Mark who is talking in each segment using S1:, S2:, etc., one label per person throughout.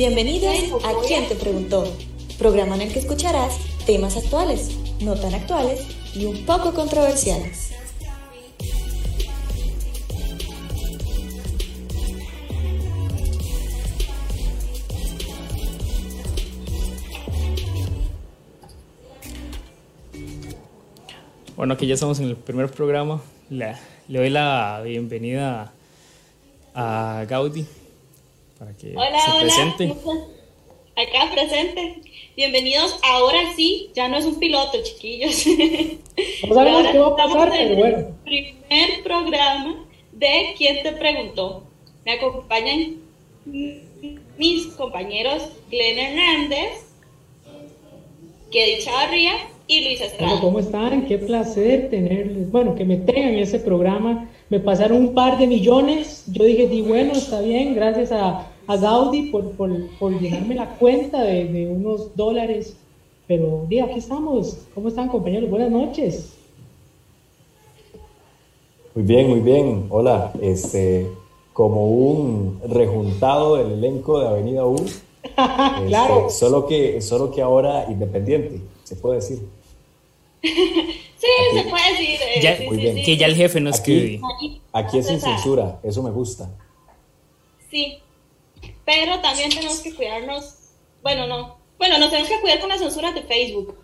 S1: Bienvenidos a ¿Quién te preguntó? Programa en el que escucharás temas actuales, no tan actuales y un poco controversiales.
S2: Bueno, aquí ya estamos en el primer programa. Le, le doy la bienvenida a Gaudi para que
S3: hola,
S2: se
S3: hola.
S2: presente.
S3: Acá presente. Bienvenidos. Ahora sí, ya no es un piloto, chiquillos.
S4: No sabemos
S3: Ahora
S4: qué va a pasar,
S3: estamos en
S4: pero bueno.
S3: el primer programa de ¿Quién te preguntó? Me acompañan mis compañeros Glenn Hernández, Kedi Chavarría y Luis
S4: Bueno,
S3: Estrada.
S4: ¿cómo están? Qué placer tenerles. Bueno, que me tengan en ese programa. Me pasaron un par de millones. Yo dije, di bueno, está bien, gracias a, a Gaudi por, por, por llenarme la cuenta de, de unos dólares. Pero, di, aquí estamos. ¿Cómo están, compañeros? Buenas noches.
S5: Muy bien, muy bien. Hola, este, como un rejuntado del elenco de Avenida U. este,
S4: Claro.
S5: Solo que, solo que ahora independiente, se puede decir.
S3: Sí, se puede decir. eh,
S2: Ya-
S3: sí,
S5: Muy
S3: sí,
S5: bien.
S3: sí.
S2: Que ya el jefe no
S5: Aquí-
S2: escribe.
S5: Aquí es sin censura, eso me gusta.
S3: Sí, pero también tenemos que cuidarnos. Bueno, no. Bueno, nos tenemos que cuidar con las censuras de Facebook.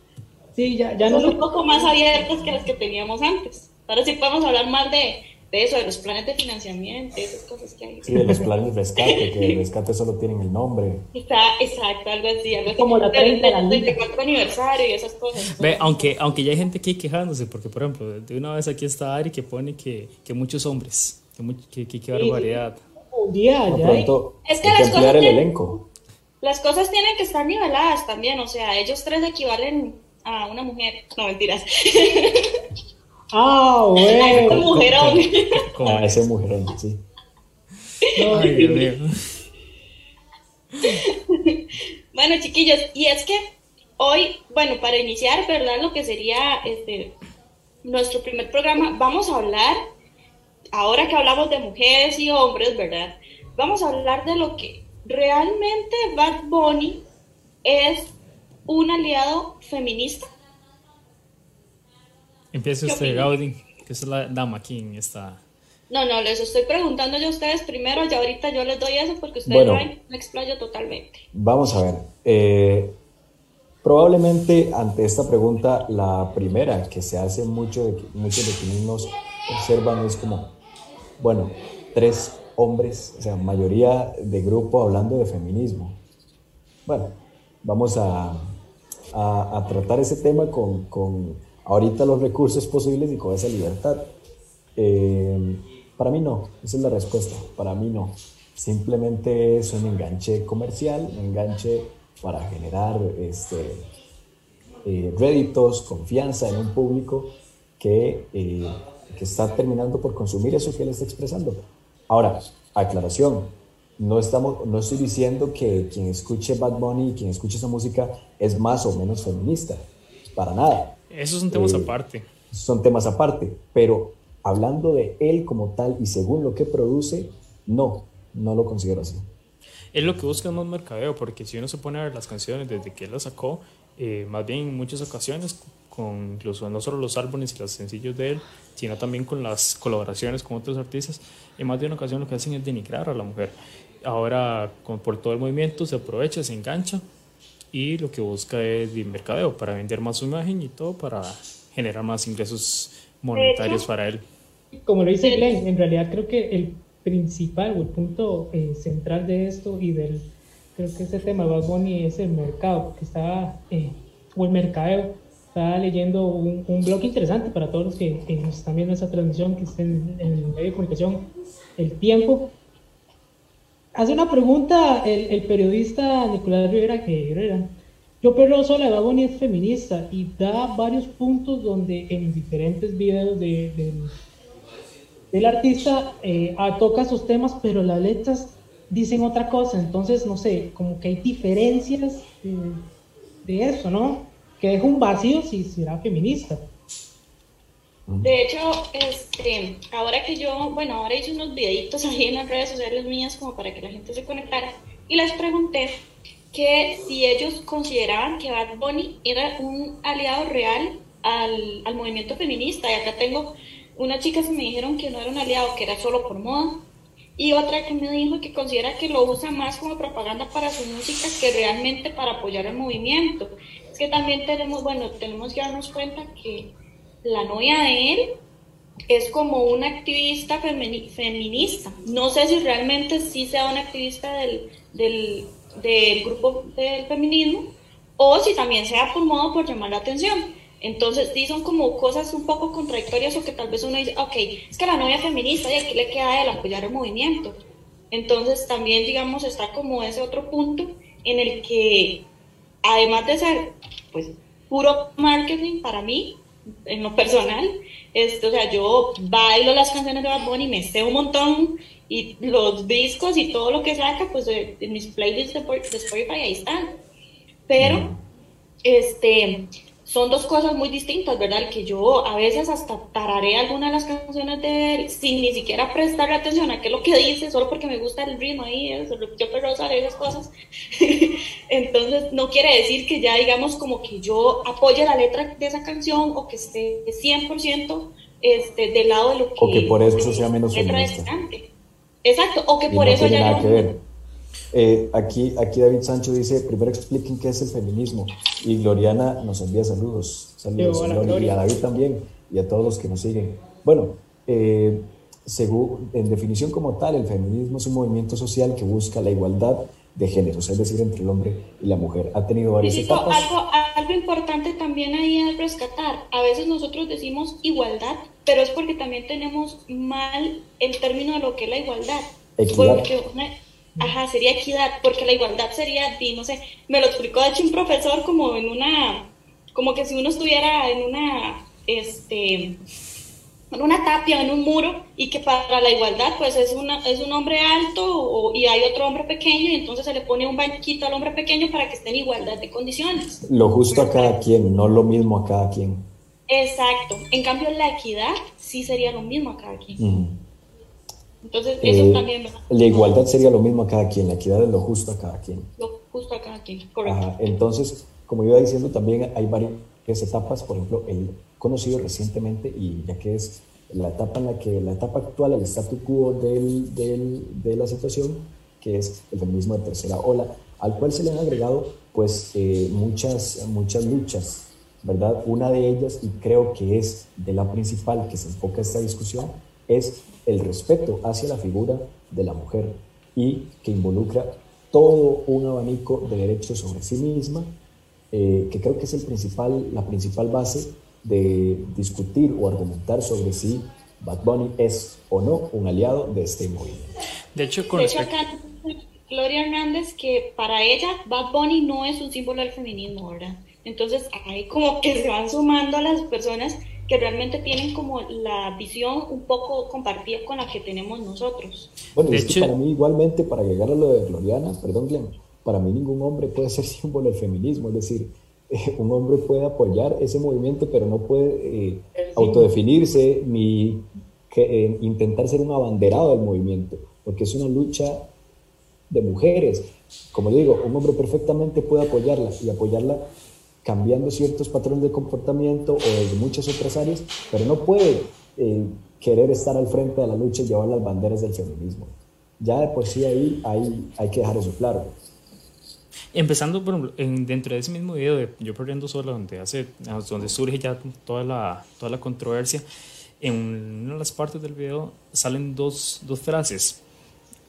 S4: Sí, ya, ya no
S3: Son un poco más abiertas que las que teníamos antes. Ahora sí podemos hablar más de, de eso, de los planes de financiamiento, esas cosas que hay.
S5: Sí, de los planes de rescate, que el rescate solo tienen el nombre.
S3: Está, exacto, algo así. Algo así.
S4: Como la 30 de la
S3: Del
S4: liga.
S3: 34 aniversario y esas cosas.
S2: Ve, aunque, aunque ya hay gente aquí quejándose, porque por ejemplo, de una vez aquí está Ari que pone que, que muchos hombres, que, much- que, que, que barbaridad.
S4: un día Hay-
S5: pronto,
S3: Es que
S5: hay que
S3: las cosas
S5: el
S3: tienen-
S5: elenco.
S3: Las cosas tienen que estar niveladas también, o sea, ellos tres equivalen a una mujer. No, mentiras.
S4: Ah,
S3: A este
S4: bueno.
S3: mujerón.
S2: Como-
S5: A ese mujerón, sí.
S2: Ay, Dios mío.
S3: Bueno, chiquillos, y es que hoy, bueno, para iniciar, ¿verdad? Lo que sería este nuestro primer programa, vamos a hablar, ahora que hablamos de mujeres y hombres, ¿verdad? Vamos a hablar de lo que realmente Bad Bunny es un aliado feminista.
S2: Empieza
S3: ¿Qué
S2: usted? Gaudi, que es la dama aquí en esta.
S3: No, no, les estoy preguntando yo a ustedes primero, y ahorita yo les doy eso porque ustedes
S5: Bueno.
S3: no me explayo totalmente.
S5: Vamos a ver. eh, probablemente ante esta pregunta, la primera que se hace mucho de, que- muchos de quienes nos observan es como, bueno, tres hombres, o sea, mayoría de grupo hablando de feminismo. Bueno, vamos a, a- tratar ese tema con, con ahorita los recursos posibles y con esa libertad. Eh, para mí no, esa es la respuesta, para mí no. Simplemente es un enganche comercial, un enganche para generar este, eh, réditos, confianza en un público que, eh, que está terminando por consumir eso que él está expresando. Ahora, aclaración, no, estamos, no estoy diciendo que quien escuche Bad Bunny y quien escuche esa música es más o menos feminista, para nada
S2: Esos son temas
S5: Eh,
S2: aparte.
S5: son temas aparte, pero hablando de él como tal y según lo que produce, no, no lo considero así.
S2: Es lo que busca más mercadeo, porque si uno se pone a ver las canciones desde que él las sacó, eh, más bien en muchas ocasiones, con incluso no solo los álbumes y los sencillos de él, sino también con las colaboraciones con otros artistas, en más de una ocasión lo que hacen es denigrar a la mujer. Ahora, con, por todo el movimiento, se aprovecha, se engancha y lo que busca es de mercadeo para vender más su imagen y todo para generar más ingresos monetarios para él.
S4: Como lo dice Glenn, en realidad creo que el principal o el punto eh, central de esto y del, creo que ese tema Bad Bunny es el mercado, porque estaba, eh, o el mercadeo, estaba leyendo un, un blog interesante para todos los que eh, nos están viendo esa transmisión, que estén en el medio de comunicación, El Tiempo. Hace una pregunta el, el periodista Nicolás Rivera que Herrera. Yo pero sola, Bad es feminista y da varios puntos donde en diferentes videos de, del- del artista eh, toca esos temas, pero las letras dicen otra cosa. Entonces, no sé, como que hay diferencias de, de eso, ¿no? Que deja un vacío si será feminista.
S3: De hecho, este, ahora que yo, bueno, ahora hice unos videitos ahí en las redes sociales mías como para que la gente se conectara y les pregunté que si ellos consideraban que Bad Bunny era un aliado real al, al movimiento feminista. Y acá tengo unas chicas que me dijeron que no era un aliado, que era solo por moda. Y otra que me dijo que considera que lo usa más como propaganda para su música que realmente para apoyar el movimiento. Es que también tenemos, bueno, tenemos que darnos cuenta que la novia de él es como una activista feminista. No sé si realmente sí sea una activista del, del, del grupo del feminismo o si también sea por modo por llamar la atención. Entonces, sí son como cosas un poco contradictorias o que tal vez uno dice, ok, es que la novia feminista y aquí le queda el apoyar el movimiento. Entonces, también, digamos, está como ese otro punto en el que, además de ser, pues, puro marketing para mí, en lo personal, esto, o sea, yo bailo las canciones de Bad Bunny, me sé un montón, y los discos y todo lo que saca, pues, de, mis playlists de Spotify, ahí están. Pero, este son dos cosas muy distintas, ¿verdad? Que yo a veces hasta tararé alguna de las canciones de él sin ni siquiera prestarle atención a qué es lo que dice, solo porque me gusta el ritmo ahí, eso, yo perrosa de esas cosas. Entonces, no quiere decir que ya digamos como que yo apoye la letra de esa canción o que esté 100% este, del lado de lo que...
S5: O que por eso sea menos feminista.
S3: Exacto, o que por eso ya...
S5: Eh, aquí, aquí David Sancho dice, primero expliquen qué es el feminismo. Y Gloriana nos envía saludos. Saludos, y a David también, y a todos los que nos siguen. Bueno, eh, según, en definición como tal, el feminismo es un movimiento social que busca la igualdad de géneros, es decir, entre el hombre y la mujer. Ha tenido varias etapas.
S3: Algo, algo importante también ahí es rescatar. A veces nosotros decimos igualdad, pero es porque también tenemos mal el término de lo que es la igualdad.
S5: Equidad.
S3: Porque Ajá, sería equidad, porque la igualdad sería, no sé, me lo explicó de hecho un profesor como en una, como que si uno estuviera en una, este, en una tapia, en un muro, y que para la igualdad, pues es, una, es un hombre alto y hay otro hombre pequeño, y entonces se le pone un banquito al hombre pequeño para que esté en igualdad de condiciones.
S5: Lo justo a cada quien, no lo mismo a cada quien.
S3: Exacto. En cambio, la equidad sí sería lo mismo a cada quien. Entonces, eso eh, también.
S5: La igualdad sería lo mismo a cada quien, la equidad es lo justo a cada quien.
S3: Lo justo a cada quien, correcto.
S5: entonces, como iba diciendo, también hay varias etapas, por ejemplo, el conocido recientemente, y ya que es la etapa en la que, la etapa actual, el statu quo del, del, de la situación, que es el feminismo de tercera ola, al cual se le han agregado pues eh, muchas, muchas luchas, ¿verdad? Una de ellas, y creo que es de la principal que se enfoca esta discusión, es el respeto hacia la figura de la mujer y que involucra todo un abanico de derechos sobre sí misma, eh, que creo que es el principal, la principal base de discutir o argumentar sobre si Bad Bunny es o no un aliado de este movimiento.
S2: De hecho,
S3: con Gloria Hernández que para ella Bad Bunny no es un símbolo del feminismo, ¿verdad? Entonces ahí como que se van sumando a las personas que realmente tienen como la visión un poco compartida con la que tenemos nosotros.
S5: Bueno, es que para mí igualmente, para llegar a lo de Gloriana, perdón Glenn, para mí ningún hombre puede ser símbolo del feminismo, es decir, un hombre puede apoyar ese movimiento, pero no puede eh, autodefinirse ni eh, intentar ser un abanderado del movimiento, porque es una lucha de mujeres. Como digo, un hombre perfectamente puede apoyarla y apoyarla cambiando ciertos patrones de comportamiento o de muchas otras áreas, pero no puede eh, querer estar al frente de la lucha y llevar las banderas del feminismo. Ya de por sí ahí hay, hay que dejar eso claro.
S2: Empezando por en, dentro de ese mismo video de Yo Perdiendo Sola, donde, hace, donde surge ya toda la, toda la controversia, en una de las partes del video salen dos, dos frases.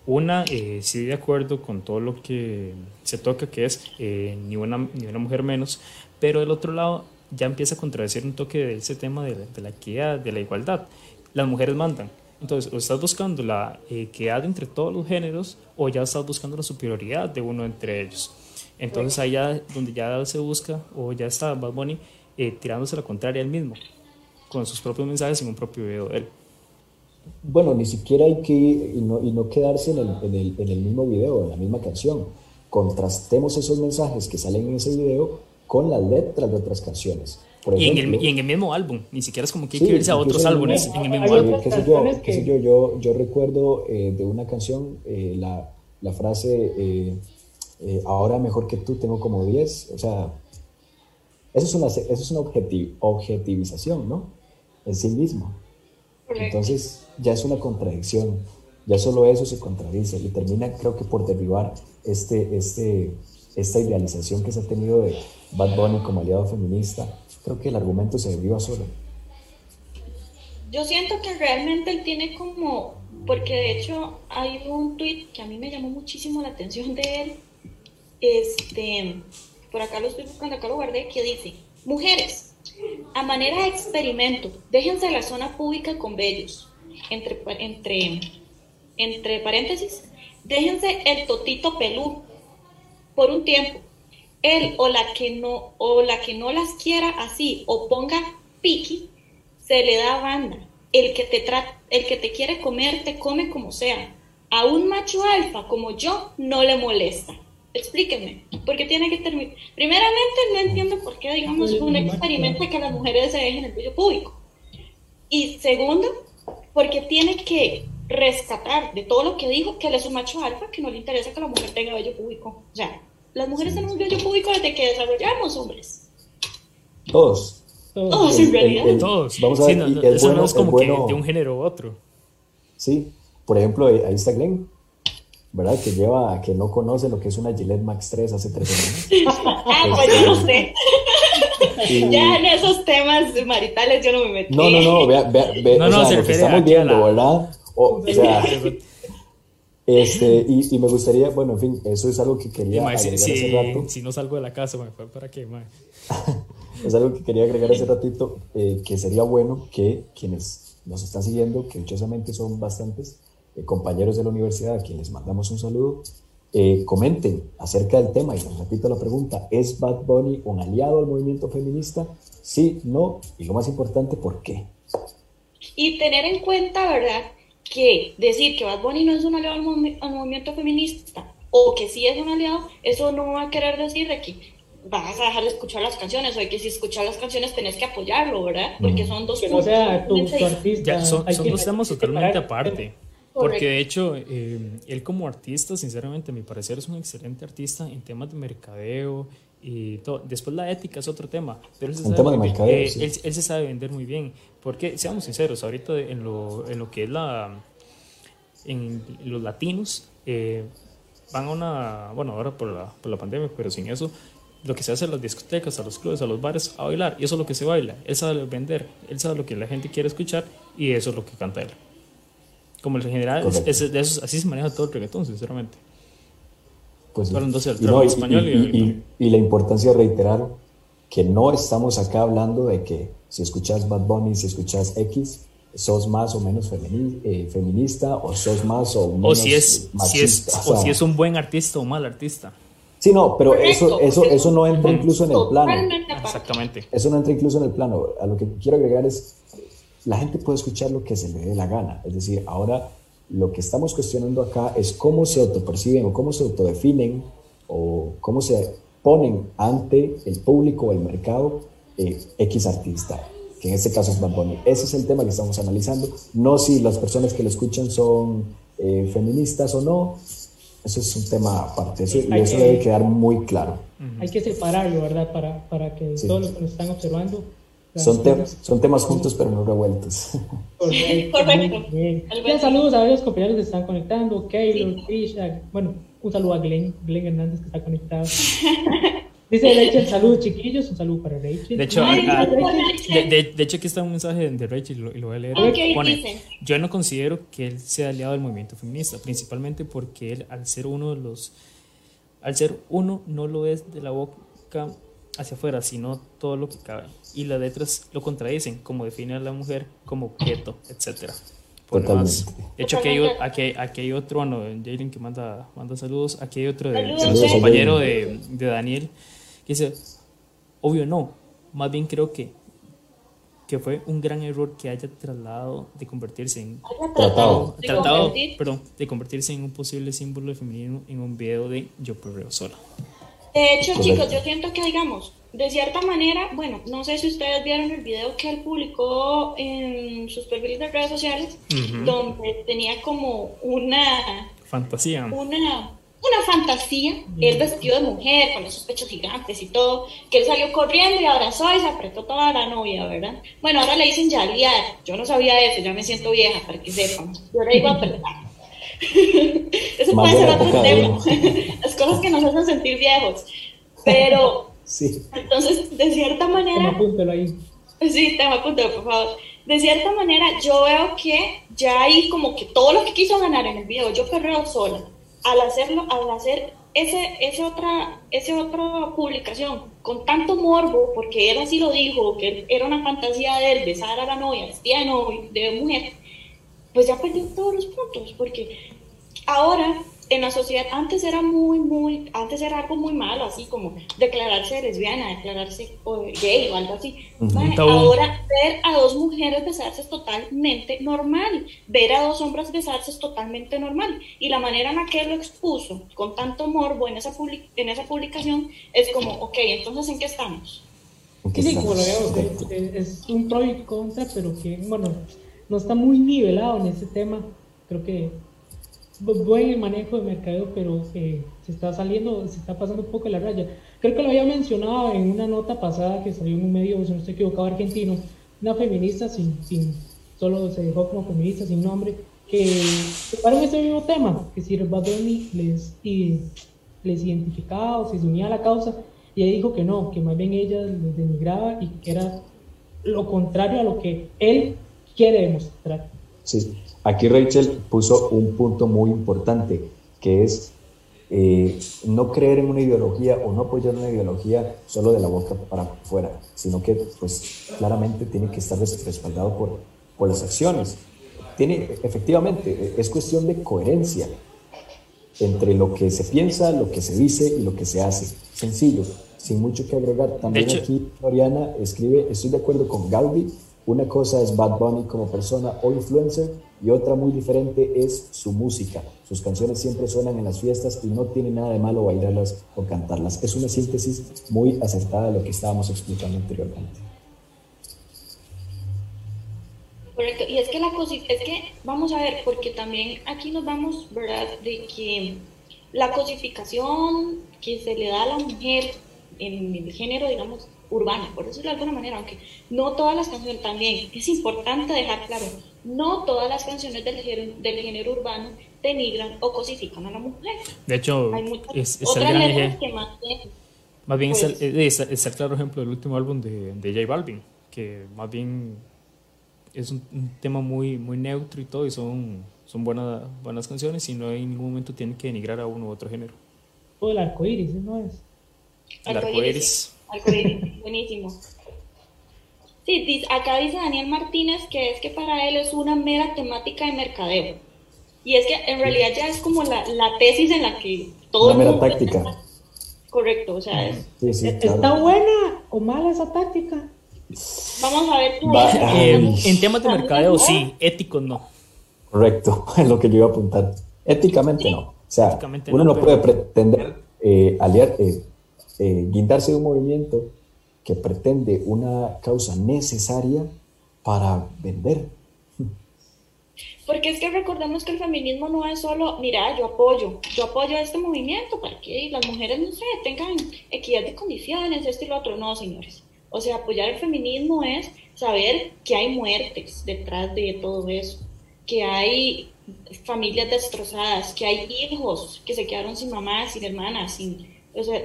S2: Una, eh, sí de acuerdo con todo lo que se toca, que es eh, ni, una, ni una mujer menos, pero del otro lado ya empieza a contradecir un toque de ese tema de, la equidad, de la igualdad. Las mujeres mandan. Entonces, o estás buscando la equidad entre todos los géneros o ya estás buscando la superioridad de uno entre ellos. Entonces, ahí ya donde ya se busca o ya está Bad Bunny eh, tirándose la contraria él mismo, con sus propios mensajes en un propio video de él.
S5: Bueno, ni siquiera hay que y no, y no quedarse en el, en, el, en el mismo video, en la misma canción. Contrastemos esos mensajes que salen en ese video con las letras de otras canciones.
S2: y, en el, y, en el, mismo álbum, ni siquiera es como que hay que irse a otros álbumes, en el mismo álbum.
S5: ¿Qué sé yo, qué sé yo, yo, yo recuerdo eh, de una canción eh, la, la, frase, eh, eh, ahora mejor que tú tengo como 10, o sea, eso es una, eso es una objetiv, objetivización, ¿no? En sí mismo. Entonces ya es una contradicción, ya solo eso se contradice y termina creo que por derribar este, este, esta idealización que se ha tenido de Bad Bunny como aliado feminista, creo que el argumento se derriba solo.
S3: Yo siento que realmente él tiene como, porque de hecho hay un tweet que a mí me llamó muchísimo la atención de él, este, por acá lo estoy buscando, acá lo guardé, que dice, mujeres, a manera de experimento, déjense la zona pública con vellos, entre, entre, entre paréntesis, déjense el totito pelú por un tiempo. Él o la que no, o la que no las quiera así, o ponga piqui, se le da banda. El que te trata, el que te quiere comer, te come como sea. A un macho alfa como yo no le molesta. Explíquenme, ¿por qué tiene que terminar? Primeramente, no entiendo por qué, digamos, un experimento que las mujeres se dejen el vello público. Y segundo, porque tiene que rescatar de todo lo que dijo que él es un macho alfa, que no le interesa que la mujer tenga vello público. O sea, las mujeres tenemos vello público desde que desarrollamos, hombres.
S5: Todos.
S3: Todos, en realidad.
S2: Todos. Vamos a ver, no, eso no es como que de un género u otro.
S5: Sí, por ejemplo, ahí está Glenn, ¿verdad? Que lleva, que no conoce lo que es una Gillette Max 3 hace tres
S3: años. ah, pues yo no sé. Ya en esos temas maritales yo no me metí.
S5: No, no, no, vea, vea, vea no, no, o sea, lo que estamos viendo, ¿verdad? O, o sea, este, y, y, me gustaría, bueno, en fin, eso es algo que quería
S2: agregar si, hace rato. Si no salgo de la casa, ¿me fue para qué,
S5: es algo que quería agregar hace ratito, eh, que sería bueno que quienes nos están siguiendo, que dichosamente son bastantes eh, compañeros de la universidad, a quienes mandamos un saludo, eh, comenten acerca del tema y les repito la pregunta, ¿es Bad Bunny un aliado al movimiento feminista? Sí, no, y lo más importante, ¿por qué?
S3: Y tener en cuenta, ¿verdad? Que decir que Bad Bunny no es un aliado al, movimiento feminista o que sí es un aliado, eso no va a querer decir de que vas a dejar de escuchar las canciones o de que si escuchas las canciones tenés que apoyarlo, ¿verdad? Porque son dos
S4: que no sea tu, artista.
S2: son, dos temas totalmente aparte. Porque de hecho, eh, él como artista, sinceramente, a mi parecer es un excelente artista en temas de mercadeo y todo. Después la ética es otro tema. Pero él se, sabe, de mercadeo, eh, él, él, se sabe vender muy bien. Porque, seamos sinceros, ahorita en lo, en lo que es la. en los latinos, eh, van a una. bueno, ahora por la, por la pandemia, pero sin eso, lo que se hace en las discotecas, a los clubes, a los bares, a bailar, y eso es lo que se baila. Él sabe vender, él sabe lo que la gente quiere escuchar, y eso es lo que canta él. Como en general, es, así se maneja todo el reggaetón, sinceramente.
S5: Pues, y, no, español y, y, la importancia de reiterar que no estamos acá hablando de que si escuchas Bad Bunny, si escuchas X, sos más o menos eh, feminista o sos más o menos
S2: o si es, Si es, o, si es un buen artista o mal artista.
S5: Sí, no, pero eso, eso, eso no entra incluso en el plano.
S2: Exactamente.
S5: Eso no entra incluso en el plano. A lo que quiero agregar es, la gente puede escuchar lo que se le dé la gana. Es decir, ahora lo que estamos cuestionando acá es cómo se autoperciben o cómo se autodefinen o cómo se ponen ante el público o el mercado eh, X artista, que en este caso es Bad Bunny. Ese es el tema que estamos analizando, no si las personas que lo escuchan son eh, feministas o no, eso es un tema aparte, eso, y eso debe quedar muy claro.
S4: Hay que separarlo, ¿verdad? Para, para que todos los que nos están observando...
S5: Son, son temas juntos pero no revueltos.
S3: Correcto.
S4: saludos a los compañeros que están conectando, Keylor, Trisha, bueno, un saludo a Glenn, Glenn Hernández que está conectado. Dice Rachel, saludos chiquillos, un saludo para Rachel.
S2: De hecho, de, de, hecho aquí está un mensaje de Rachel y lo, y lo voy a leer. Pone, yo no considero que él sea aliado del movimiento feminista, principalmente porque él, al ser uno de los, al ser uno, no lo es de la boca hacia afuera, sino todo lo que cabe. Y las letras lo contradicen, como define a la mujer como objeto, etcétera. De hecho, aquí hay, aquí, aquí hay otro, bueno, Jalen que manda, manda saludos. Aquí hay otro de, de compañero de, de Daniel dice, obvio no, más bien creo que, que fue un gran error que haya trasladado de convertirse en...
S5: Tratado.
S2: tratado perdón, de convertirse en un posible símbolo femenino en un video de Yo Perreo Sola.
S3: De hecho, chicos, yo siento que, digamos, de cierta manera, bueno, no sé si ustedes vieron el video que él publicó en sus perfiles de redes sociales, donde tenía como una
S2: fantasía.
S3: Una, una fantasía, él vestido de mujer, con esos pechos gigantes y todo, que él salió corriendo y abrazó y se apretó toda la novia, ¿verdad? Bueno, ahora le dicen yalear, yo no sabía eso, ya me siento vieja, para que sepan, yo le digo apretar. Eso puede ser otro tema, las cosas que nos hacen sentir viejos, pero Sí. Entonces, de cierta manera...
S4: Apúntelo ahí.
S3: Sí, tema apúntelo, por favor. De cierta manera, yo veo que ya hay como que todo lo que quiso ganar en el video, yo perreo sola. Al hacerlo, al hacer ese, ese otra, ese otra publicación con tanto morbo, porque él así lo dijo, que era una fantasía de él besar a la novia, vestida de, de mujer, pues ya perdió todos los puntos, porque ahora en la sociedad antes era muy, muy, antes era algo muy malo, así como declararse lesbiana, declararse gay o algo así. ahora ver a dos mujeres besarse es totalmente normal, ver a dos hombres besarse es totalmente normal. Y la manera en la que él lo expuso con tanto morbo en esa, en esa publicación es como, ok, entonces ¿en qué estamos?
S4: Sí, como lo veo, es un pro y contra, pero que, bueno, no está muy nivelado en ese tema. Creo que buen manejo de mercado, pero se está saliendo, se está pasando un poco la raya. Creo que lo había mencionado en una nota pasada que salió en un medio, si no estoy equivocado, argentino, una feminista sin, sin solo se dejó como feminista sin nombre, que tocaron ese mismo tema, que si Bad les, y, les identificaba o se unía a la causa, y ella dijo que no, que más bien ella les denigraba y que era lo contrario a lo que él quiere demostrar.
S5: Sí, Aquí Rachel puso un punto muy importante, que es eh, no creer en una ideología o no apoyar una ideología solo de la boca para afuera, sino que pues claramente tiene que estar respaldado por, por las acciones. Tiene, efectivamente, es cuestión de coherencia entre lo que se piensa, lo que se dice y lo que se hace. Sencillo, sin mucho que agregar. También aquí Floriana escribe, estoy de acuerdo con Gaudi, una cosa es Bad Bunny como persona o influencer y otra muy diferente es su música. Sus canciones siempre suenan en las fiestas y no tiene nada de malo bailarlas o cantarlas. Es una síntesis muy acertada de lo que estábamos explicando anteriormente.
S3: Y es que la cosa, es que vamos a ver, porque también aquí nos vamos, ¿verdad?, de que la cosificación que se le da a la mujer en el género, digamos, urbana, por decirlo de alguna manera, aunque no todas las canciones también, es importante dejar claro, no todas las canciones del género, del género urbano denigran o cosifican a la mujer.
S2: De hecho, es, el gran ejemplo. Más bien, pues es, el, claro ejemplo del último álbum de, de J Balvin, que más bien es un, tema muy, muy neutro y todo, y son, son buenas, buenas canciones y no en ningún momento tienen que denigrar a uno u otro género.
S4: O el arco iris, ¿no es?
S2: El arco
S3: buenísimo. Sí, acá dice Daniel Martínez que es que para él es una mera temática de mercadeo. Y es que en realidad ya es como la, la tesis en la que todo...
S5: Una mera táctica.
S3: Correcto, o sea, es,
S4: ¿está buena o mala esa táctica?
S3: Vamos a ver.
S2: Eh, en temas de mercadeo, sí, ético no.
S5: Correcto, es lo que yo iba a apuntar. Éticamente no. O sea, uno no, puede pretender eh, aliar, eh, eh, guindarse de un movimiento que pretende una causa necesaria para vender.
S3: Porque es que recordemos que el feminismo no es solo, mira, yo apoyo, yo apoyo este movimiento para que las mujeres, no sé, tengan equidad de condiciones, esto y lo otro. No, señores. O sea, apoyar el feminismo es saber que hay muertes detrás de todo eso, que hay familias destrozadas, que hay hijos que se quedaron sin mamá, sin hermanas, sin, o sea,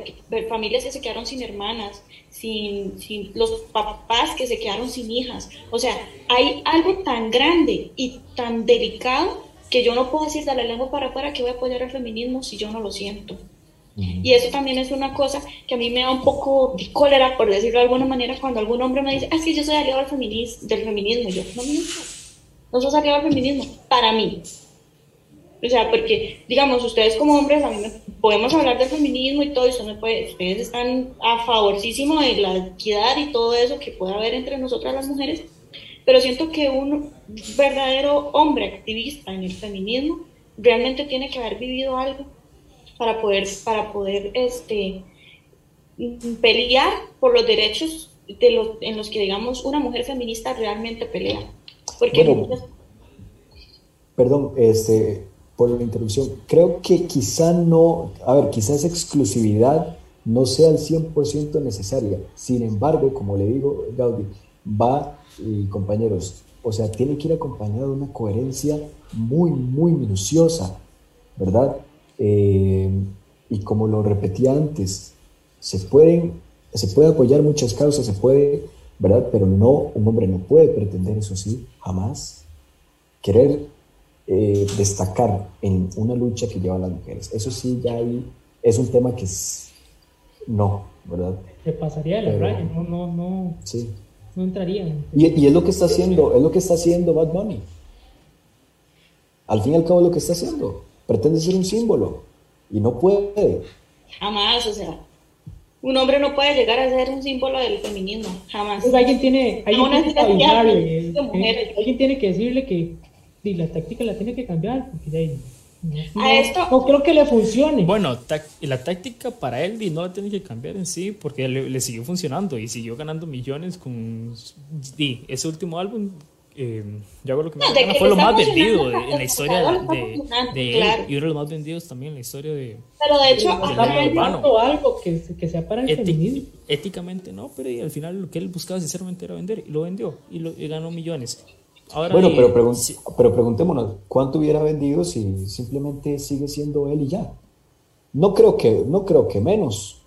S3: familias que se quedaron sin hermanas, sin, sin, los papás que se quedaron sin hijas. O sea, hay algo tan grande y tan delicado que yo no puedo decir de la lengua para afuera que voy a apoyar el feminismo si yo no lo siento. Y eso también es una cosa que a mí me da un poco de cólera, por decirlo de alguna manera, cuando algún hombre me dice, ah, es que yo soy aliado del feminismo, del feminismo. yo, no, no, no soy aliado del feminismo, para mí. O sea, porque, digamos, ustedes como hombres, a mí podemos hablar del feminismo y todo eso, me puede, ustedes están a favorísimo de la equidad y todo eso que puede haber entre nosotras las mujeres, pero siento que un verdadero hombre activista en el feminismo realmente tiene que haber vivido algo para poder, para poder este, pelear por los derechos de los, en los que, digamos, una mujer feminista realmente pelea. Porque
S5: Perdón, este, por la interrupción. Creo que quizá no, a ver, quizás esa exclusividad no sea al 100% necesaria. Sin embargo, como le digo, Gaudí, va, y compañeros, o sea, tiene que ir acompañado de una coherencia muy, muy minuciosa, ¿verdad? Eh, y como lo repetía antes, se pueden, se puede apoyar muchas causas, se puede, ¿verdad? Pero no, un hombre no puede pretender, eso sí, jamás, querer eh, destacar en una lucha que llevan las mujeres. Eso sí, ya ahí es un tema que es, no, ¿verdad?
S4: Se pasaría de la raya, no, no, no. Sí. No entraría.
S5: Y, y, es lo que está haciendo, es lo que está haciendo Bad Bunny. Al fin y al cabo es lo que está haciendo. Pretende ser un símbolo y no puede.
S3: Jamás, o sea, un hombre no puede llegar a ser un símbolo del feminismo, jamás.
S4: Pues alguien tiene, alguien, tiene que, alguien tiene que decirle que la táctica la tiene que cambiar, porque de ahí no, a esto, no creo que le funcione.
S2: Bueno, la táctica para él y no la tiene que cambiar en sí porque le, siguió funcionando y siguió ganando millones con ese último álbum. Eh, yo hago lo que me no, fue lo más vendido en la historia de, de, él y uno de los más vendidos también en la historia de.
S3: Pero de hecho,
S4: vendiendo algo que, que sea para el feminismo.
S2: Éticamente no, pero al final lo que él buscaba sinceramente era vender y lo vendió y, lo, y ganó millones
S5: bueno, pero, pero preguntémonos, ¿cuánto hubiera vendido si simplemente sigue siendo él y ya? No creo que, no creo que menos.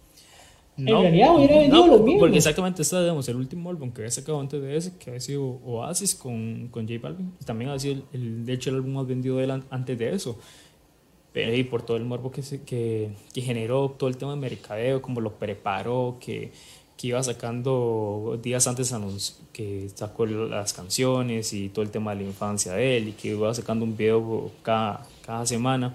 S4: en realidad hubiera vendido lo mismo.
S2: Porque exactamente está, digamos, el último álbum que había sacado antes de ese, que había sido Oasis con, con J Balvin. También ha sido, el, de hecho, el álbum más vendido de él antes de eso. Pero y por todo el morbo que, se, que, que generó, todo el tema de mercadeo, como lo preparó, que que iba sacando días antes que sacó las canciones y todo el tema de la infancia de él y que iba sacando un video cada, cada semana,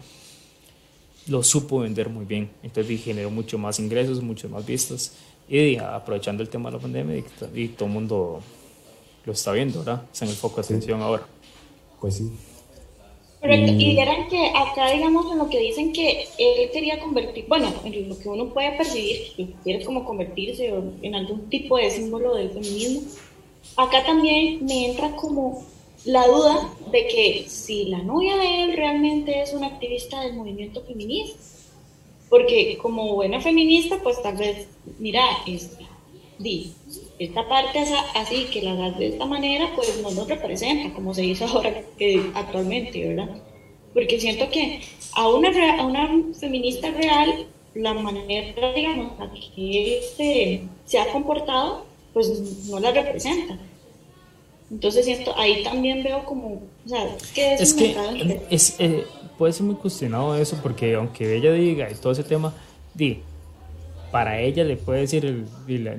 S2: lo supo vender muy bien. Entonces generó mucho más ingresos, mucho más vistas y aprovechando el tema de la pandemia y, todo el mundo lo está viendo, ¿verdad? Está en el foco de atención ahora.
S5: Pues sí.
S3: Pero, y eran que acá, digamos, en lo que dicen que él quería convertir, bueno, en lo que uno puede percibir, que quiere como convertirse en algún tipo de símbolo del feminismo, acá también me entra como la duda de que si la novia de él realmente es una activista del movimiento feminista. Porque como buena feminista, pues tal vez, mira, este, di, esta parte así, que la hagas de esta manera, pues no nos representa, como se hizo ahora actualmente, ¿verdad? Porque siento que a una, a una feminista real, la manera, digamos, la que este, se ha comportado, pues no la representa. Entonces siento, ahí también veo como, o sea, es que es,
S2: que es, eh, puede ser muy cuestionado eso, porque aunque ella diga y todo ese tema, di, para ella le puede decir, el,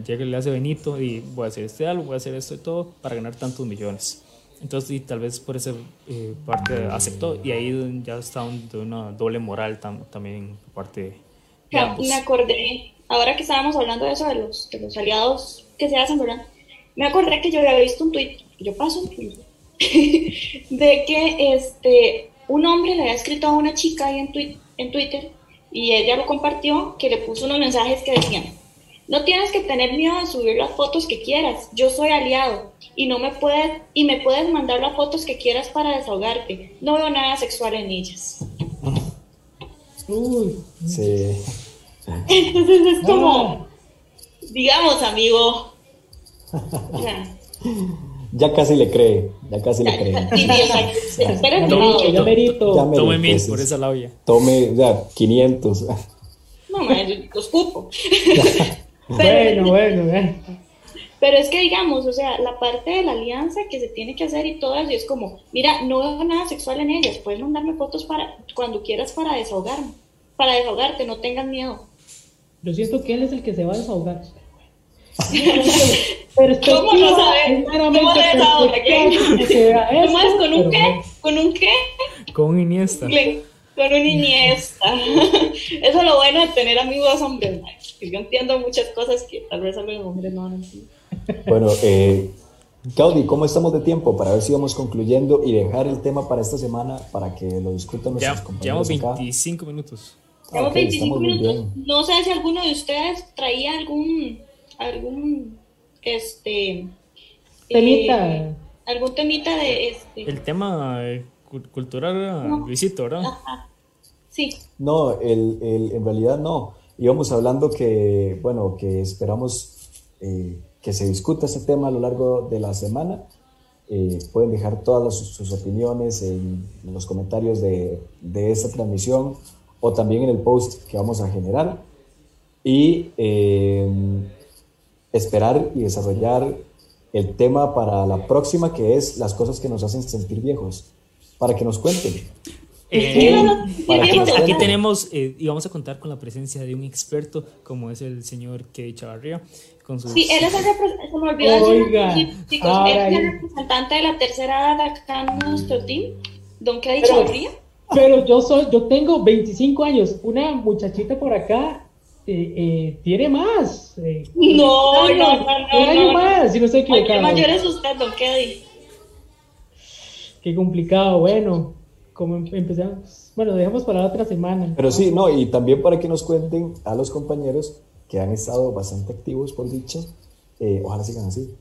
S2: llega le hace Benito y voy a hacer este algo, voy a hacer esto y todo para ganar tantos millones. Entonces, y tal vez por esa eh, parte aceptó y ahí ya está de una doble moral también por parte
S3: de ambos. Me acordé, ahora que estábamos hablando de eso, de los, de los aliados que se hacen, ¿verdad? Me acordé que yo había visto un tweet, yo paso un de que este, un hombre le había escrito a una chica ahí en, en Twitter y ella lo compartió, que le puso unos mensajes que decían, no tienes que tener miedo de subir las fotos que quieras, yo soy aliado y no me puedes y me puedes mandar las fotos que quieras para desahogarte. No veo nada sexual en ellas.
S5: Uy, sí.
S3: Entonces es como, digamos, amigo.
S5: Ya casi le cree, ya casi le cree.
S2: Tome mil por esa labia.
S5: Tome, ya, 500.
S3: No, los cupo.
S4: bueno, bueno, bueno.
S3: Pero es que digamos, o sea, la parte de la alianza que se tiene que hacer y todo eso, es como, mira, no veo nada sexual en ellas, puedes mandarme fotos para cuando quieras para desahogarme, para desahogarte, no tengas miedo.
S4: Yo siento que él es el que se va a desahogar.
S3: ¿Cómo no sabes? ¿Cómo es con un qué? ¿Con un qué?
S2: Con un Iniesta.
S3: Con un Iniesta. Eso es lo bueno de tener amigos hombres. Yo entiendo muchas cosas que tal vez a los hombres no han
S5: Bueno, eh, Gaudi, ¿cómo estamos de tiempo? Para ver si vamos concluyendo y dejar el tema para esta semana para que lo discutan nuestros
S2: ya, compañeros. Llevamos 25 minutos.
S3: Tenemos 25 minutos. No sé si alguno de ustedes traía algún, algún, este...
S4: Temita. Eh,
S3: algún temita de este...
S2: El tema eh, cultural, no. Luisito, ¿verdad?
S3: Sí.
S5: No, el, el, en realidad no. Íbamos hablando que, bueno, que esperamos eh, que se discuta este tema a lo largo de la semana. Eh, pueden dejar todas sus, opiniones en, los comentarios de, de, esta transmisión o también en el post que vamos a generar. Y eh, esperar y desarrollar el tema para la próxima, que es las cosas que nos hacen sentir viejos, para que nos cuenten.
S2: Eh, aquí, tenemos, eh, y vamos a contar con la presencia de un experto como es el señor Kedi Chavarría. Con sus...
S3: Sí, él es el se me olvidó Oiga, chicos, él es el representante de la tercera edad acá en nuestro team, don Chavarría.
S4: Pero yo soy, yo tengo 25 años, una muchachita por acá eh, eh, tiene más.
S3: Eh, no, no, no, no,
S4: Un año más, si no estoy equivocado.
S3: ¿Qué mayor es usted, don Kedi?
S4: Qué complicado, bueno como em-, empezamos, bueno, dejamos para la otra semana.
S5: Pero sí, no, y también para que nos cuenten a los compañeros que han estado bastante activos, por dicho, eh, ojalá sigan así,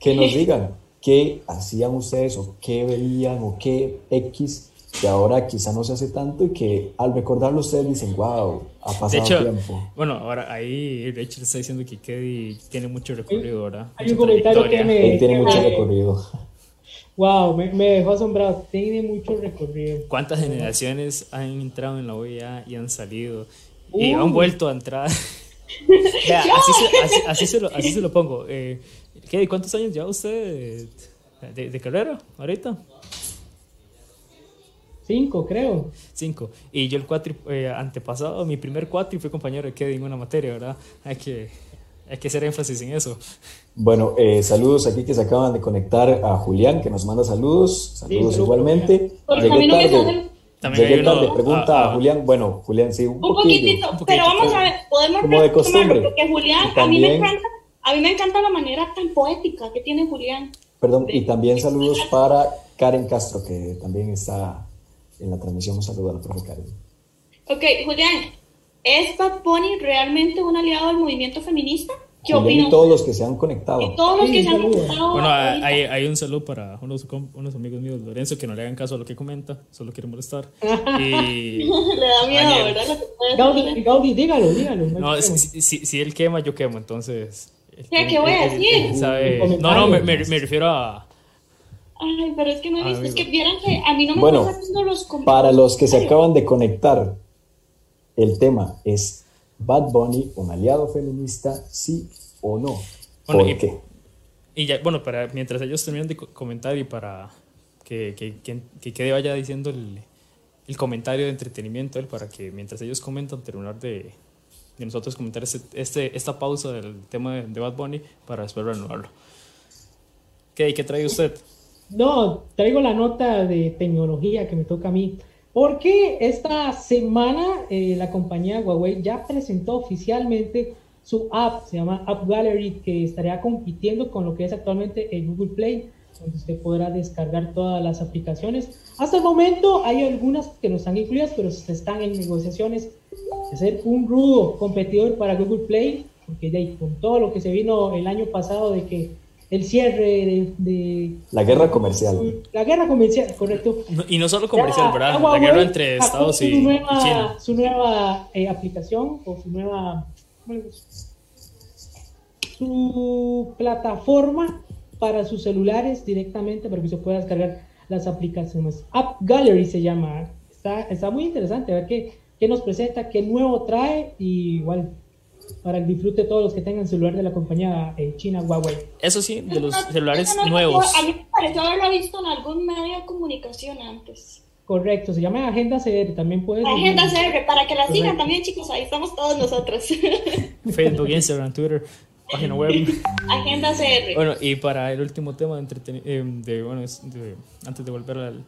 S5: que nos digan qué hacían ustedes o qué veían o qué X que ahora quizá no se hace tanto y que al recordarlo ustedes dicen, wow, ha pasado tiempo.
S2: Bueno, ahora ahí Rachel está diciendo que Kedi tiene mucho recorrido, ¿verdad?
S4: Hay un comentario que me...
S5: tiene mucho recorrido.
S4: Wow, me, dejó asombrado. Tiene mucho recorrido.
S2: ¿Cuántas generaciones han entrado en la OEA y han salido? Y han vuelto a entrar. así, se, lo, pongo. Eh, ¿qué, ¿Cuántos años lleva usted de, carrera ahorita?
S4: Cinco, creo.
S2: Cinco. Y yo el cuatri eh, antepasado, mi primer cuatri fue compañero de Kevin en una materia, ¿verdad? Hay que hay que hacer énfasis en eso.
S5: Bueno, eh, saludos aquí que se acaban de conectar a Julián, que nos manda saludos. Saludos igualmente. Llegué tarde. Llegué tarde, pregunta a, Julián. Bueno, Julián, sí,
S3: un, poquitito, pero vamos a ver, podemos
S5: como de costumbre.
S3: Porque Julián, a mí me encanta, a mí me encanta la manera tan poética que tiene Julián.
S5: Perdón, y también saludos para Karen Castro, que también está en la transmisión. Un saludo a la profe Karen.
S3: Ok, Julián, ¿Es Bad Bunny realmente un aliado del movimiento feminista?
S5: ¿Qué opinan? Y todos los que se han conectado.
S3: Y todos los que se han conectado.
S2: Bueno, hay, hay, un saludo para unos, unos amigos míos, Lorenzo, que no le hagan caso a lo que comenta, solo quiere molestar.
S3: Y le da miedo, ¿verdad?
S4: Gaudi, Gaudi, dígalo, dígalo.
S2: No, si, si, si, él quema, yo quemo, entonces.
S3: ¿Qué, ¿Qué voy a decir?
S2: Sabe, no, no, me, me, me, refiero a.
S3: Ay, pero es que no he visto, es que vieran que a mí no me
S5: bueno,
S3: están haciendo los comentarios.
S5: Para los que se acaban de conectar, el tema es Bad Bunny, un aliado feminista, sí o no. ¿Por
S2: y,
S5: qué?
S2: Y ya, bueno, para, mientras ellos terminan de comentar y para que, que, que, quede vaya diciendo el, el, comentario de entretenimiento, él, para que mientras ellos comentan, terminar de, de nosotros comentar este, este, esta pausa del tema de, de Bad Bunny para después renovarlo. ¿Qué, ¿Qué trae usted?
S4: No, traigo la nota de tecnología que me toca a mí. Porque esta semana eh, la compañía Huawei ya presentó oficialmente su app, se llama App Gallery, que estaría compitiendo con lo que es actualmente el Google Play, donde usted podrá descargar todas las aplicaciones. Hasta el momento hay algunas que no están incluidas, pero están en negociaciones de ser un rudo competidor para Google Play, porque ya con todo lo que se vino el año pasado de que el cierre de,
S5: La guerra comercial.
S4: La guerra comercial, correcto.
S2: y no solo comercial, ¿verdad? La guerra entre Estados y, China.
S4: Su nueva eh, aplicación o su nueva... Su plataforma para sus celulares directamente para que se pueda descargar las aplicaciones. App Gallery se llama. Está, está muy interesante a ver qué, qué nos presenta, qué nuevo trae y igual para el disfrute de todos los que tengan celular de la compañía eh, china Huawei.
S2: Eso sí, de los celulares nuevos.
S3: A mí me pareció haberlo visto en algún medio de comunicación antes.
S4: Correcto, se llama Agenda CR, también puedes...
S3: Agenda CR, para que la sigan también chicos, ahí estamos todos nosotros.
S2: Facebook, Instagram, Twitter, página web.
S3: Agenda CR.
S2: Bueno, y para el último tema de, eh, de bueno, antes de volver al,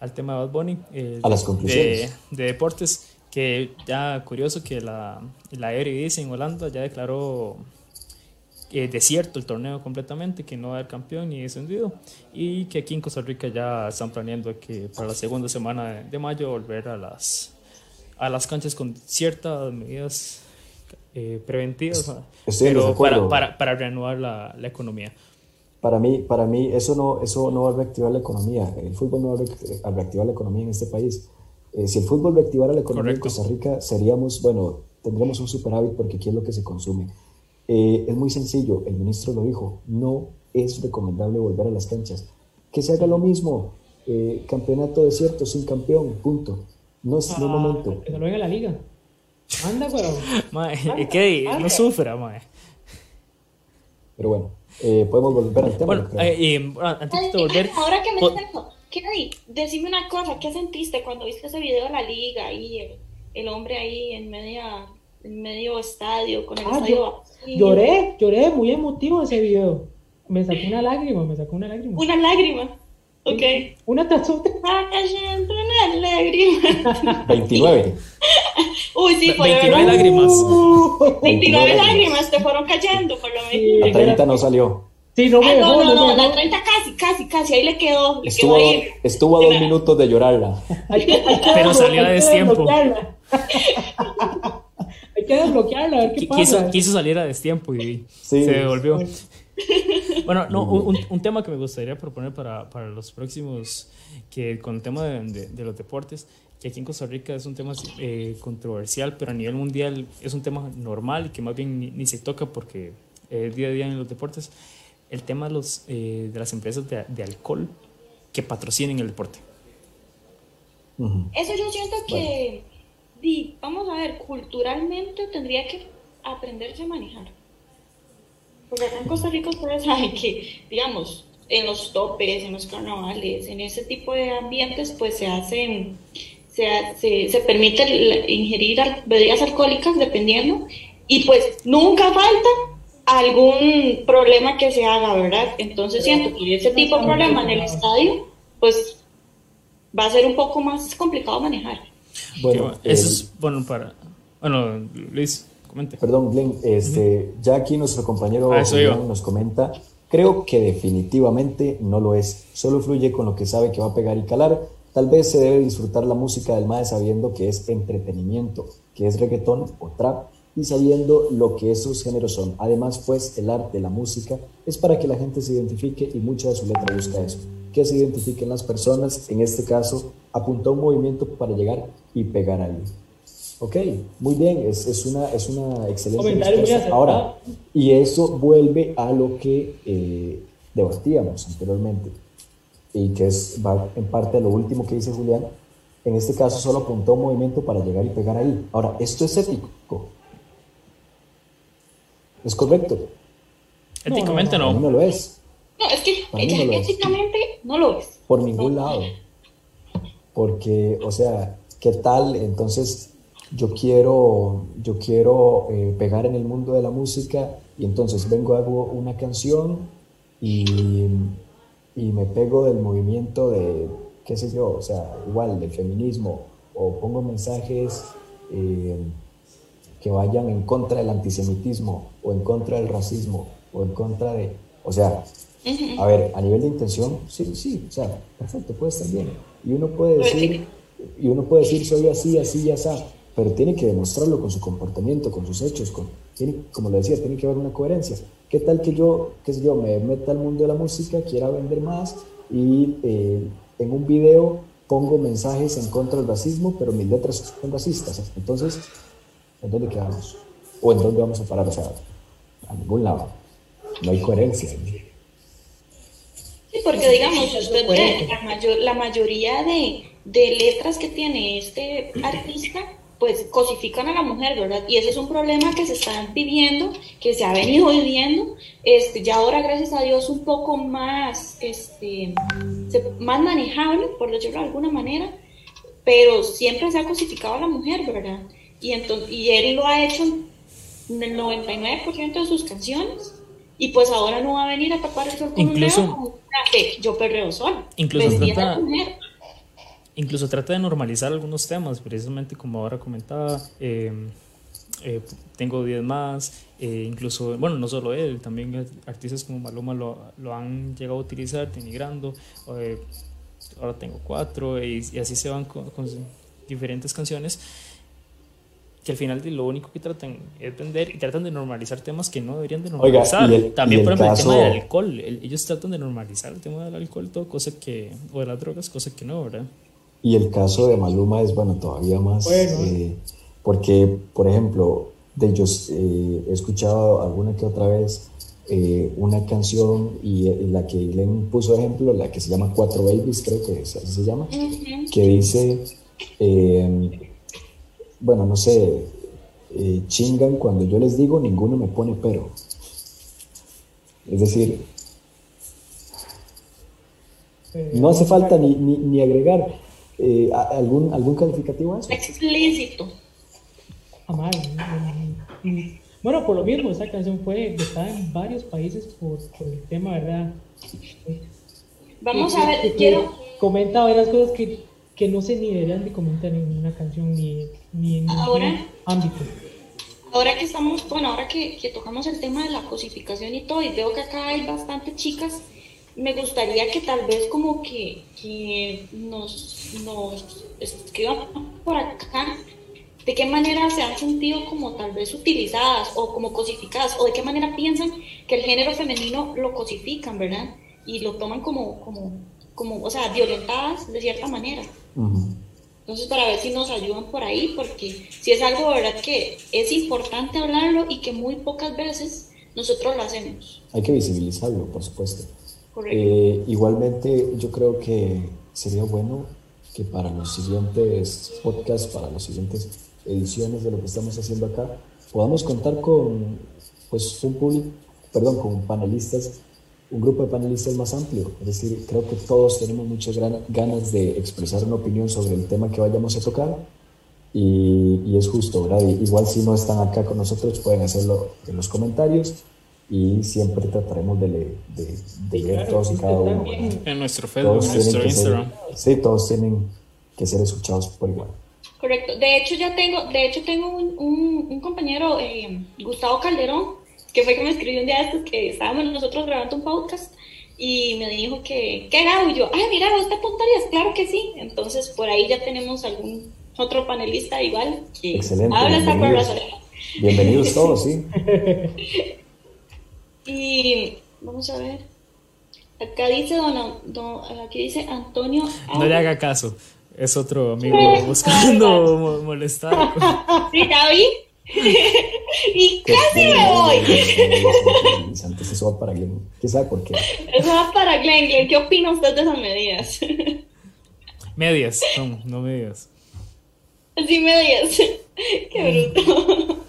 S2: al, tema de Bad Bunny,
S5: eh, a las conclusiones.
S2: de, de deportes, que ya curioso que la, la Eredivisie en Holanda ya declaró eh, desierto el torneo completamente, que no va a haber campeón ni descendido, y que aquí en Costa Rica ya están planeando que para la segunda semana de, mayo volver a las a las canchas con ciertas medidas eh, preventivas,
S5: Estoy
S2: pero para, para, para, reanudar la, la, economía.
S5: Para mí, para mí eso, no, eso no va a reactivar la economía. El fútbol no va a reactivar la economía en este país. Eh, si el fútbol reactivara la economía en Costa Rica, seríamos, bueno, tendríamos un superávit porque aquí es lo que se consume. Eh, es muy sencillo, el ministro lo dijo, no es recomendable volver a las canchas. Que se haga lo mismo, eh, campeonato desierto sin campeón, punto. No es el momento.
S4: Que se lo venga la liga. Anda, weón.
S2: Mae, que no sufra, mae.
S5: Pero bueno, eh, podemos volver al tema.
S2: Bueno, eh, antes de volver.
S3: Ahora que me siento, Kelly, decime una cosa, ¿qué sentiste cuando viste ese video de la liga y el, el hombre ahí en media en medio estadio, con el ah, estadio
S4: Lloré, lloré muy emotivo ese video. Me sacó una lágrima, me sacó una lágrima.
S3: Una lágrima. Ok.
S4: Una tazota.
S3: Ah, cayendo una lágrima.
S5: 29.
S3: Uy, sí,
S2: por 29 lágrimas.
S3: 29 lágrimas te fueron cayendo, por lo menos.
S5: La 30 no salió.
S4: Sí, no, me
S3: ah, no, no, no, la 30 casi, casi, casi, ahí le quedó. Le
S5: estuvo,
S3: quedó ahí.
S5: estuvo a dos minutos de llorarla.
S2: Pero salió a destiempo.
S4: Hay que desbloquearla, a ver qué
S2: pasa. Quiso, salir a destiempo y se devolvió. Bueno, no, un, un, tema que me gustaría proponer para, para los próximos, que con el tema de, de, los deportes, que aquí en Costa Rica es un tema eh, controversial, pero a nivel mundial es un tema normal y que más bien ni, ni se toca porque es día a día en los deportes, el tema de, los, eh, de las empresas de, de, alcohol que patrocinen el deporte.
S3: Eso yo siento que, vamos a ver, culturalmente tendría que aprenderse a manejar. Porque acá en Costa Rica ustedes saben que, digamos, en los topes, en los carnavales, en ese tipo de ambientes, pues se hacen, se, se, se permite ingerir bebidas alcohólicas dependiendo, y pues nunca falta algún problema que se haga, ¿verdad? Entonces siento que ese tipo de problema en el estadio, pues va a ser un poco más complicado manejar.
S2: Bueno, eso es bueno para... Bueno, Luis, comente.
S5: Perdón, Glenn, este, ya aquí nuestro compañero ah, nos comenta, creo que definitivamente no lo es, solo fluye con lo que sabe que va a pegar y calar. Tal vez se debe disfrutar la música del MAE sabiendo que es entretenimiento, que es reggaetón o trap, y sabiendo lo que esos géneros son. Además, pues el arte, la música, es para que la gente se identifique y mucha de su letra busca eso, que se identifiquen las personas, en este caso, apuntó un movimiento para llegar y pegar ahí. Ok, muy bien, es, es una, es una excelente. Ahora, y eso vuelve a lo que eh, debatíamos anteriormente, y que es va en parte a lo último que dice Julián, en este caso solo apuntó un movimiento para llegar y pegar ahí. Ahora, esto es ético, ¿Es correcto?
S2: Éticamente no.
S5: No, lo es.
S3: No, es que éticamente no lo es.
S5: Por ningún lado. Porque, o sea, ¿qué tal? Entonces, yo quiero, yo quiero eh, pegar en el mundo de la música y entonces vengo, hago una canción y, y me pego del movimiento de, qué sé yo, o sea, igual, del feminismo, o pongo mensajes. Eh, que vayan en contra del antisemitismo o en contra del racismo o en contra de, o sea, a ver, a nivel de intención, sí, sí, o sea, perfecto, puede estar bien. Y uno puede decir, y uno puede decir, soy así, así, ya está, pero tiene que demostrarlo con su comportamiento, con sus hechos, con, tiene, como le decía, tiene que haber una coherencia. ¿Qué tal que yo, qué sé yo, me meta al mundo de la música, quiera vender más y eh, en un video pongo mensajes en contra del racismo, pero mis letras son racistas? Entonces, ¿En dónde quedamos? ¿O en dónde vamos a parar? O sea, a ningún lado. No hay coherencia. Sí,
S3: porque digamos, usted la, mayor, la mayoría de, de letras que tiene este artista pues cosifican a la mujer, ¿verdad? Y ese es un problema que se está viviendo, que se ha venido viviendo, este, ya ahora gracias a Dios un poco más, este, más manejable, por decirlo de alguna manera, pero siempre se ha cosificado a la mujer, ¿verdad? Y, entonces, y él lo ha hecho en el 99% de sus canciones. Y pues ahora no va a venir a tapar el sol con incluso, un yo perreo sol.
S2: Incluso trata, incluso trata de normalizar algunos temas, precisamente como ahora comentaba. Eh, eh, tengo 10 más, eh, incluso, bueno, no solo él, también artistas como Maluma lo, lo han llegado a utilizar, denigrando. ahora tengo cuatro y, y, así se van con, con diferentes canciones que al final de lo único que tratan es vender y tratan de normalizar temas que no deberían de normalizar. También, por ejemplo, el tema del alcohol. ellos tratan de normalizar el tema del alcohol, todo, cosa que, o de las drogas, cosa que no, ¿verdad?
S5: Y el caso de Maluma es, bueno, todavía más, eh, porque, por ejemplo, de ellos eh, he escuchado alguna que otra vez eh, una canción y, la que Glenn puso ejemplo, la que se llama Cuatro Babies, creo que así se llama, que dice bueno, no sé, eh, chingan cuando yo les digo, ninguno me pone pero. Es decir, eh, no hace falta ni, ni, agregar eh, algún, algún calificativo a eso.
S3: Explícito.
S4: Ah, bueno, por lo mismo, esa canción fue está en varios países por, por el tema, ¿verdad?
S3: Vamos a ver, quiero...
S4: Comenta varias cosas que que no se ni deberían de comentar en una canción ni, ni en
S3: ahora,
S4: ámbito.
S3: Ahora que estamos, bueno, ahora que, que, tocamos el tema de la cosificación y todo, y veo que acá hay bastantes chicas, me gustaría que tal vez como que, que nos, nos escriban por acá de qué manera se han sentido como tal vez utilizadas o como cosificadas, o de qué manera piensan que el género femenino lo cosifican, ¿verdad? Y lo toman como, como, como o sea, violentadas de cierta manera. Entonces, para ver si nos ayudan por ahí, porque si es algo, ¿verdad?, que es importante hablarlo y que muy pocas veces nosotros lo hacemos.
S5: Hay que visibilizarlo, por supuesto. Eh, igualmente, yo creo que sería bueno que para los siguientes podcasts, para las siguientes ediciones de lo que estamos haciendo acá, podamos contar con pues, un público, perdón, con panelistas un grupo de panelistas más amplio. Es decir, creo que todos tenemos muchas ganas de expresar una opinión sobre el tema que vayamos a tocar y, es justo, ¿verdad? igual si no están acá con nosotros pueden hacerlo en los comentarios y siempre trataremos de, de, leer todos y cada uno.
S2: En nuestro Facebook, en nuestro Instagram.
S5: sí, todos tienen que ser escuchados por igual.
S3: Correcto. De hecho, ya tengo, de hecho tengo un, un, compañero, eh, Gustavo Calderón, que fue que me escribió un día estos que estábamos nosotros grabando un podcast y me dijo que, ¿qué hago? Y yo, ay, mira, ¿vos te apuntarías? Claro que sí. Entonces, por ahí ya tenemos algún otro panelista igual que
S5: Excelente, habla hasta por las Bienvenidos todos, sí.
S3: y vamos a ver. Acá dice don, aquí dice Antonio.
S2: No le haga caso. Es otro amigo buscando molestar.
S3: sí, ya vi. Y casi me voy.
S5: Eso va para Glenn. ¿Qué sabe por qué?
S3: Eso va para Glenn. Glenn, ¿qué opina usted de esas medidas?
S2: medias, no, no medias.
S3: Sí, medias. Qué bruto.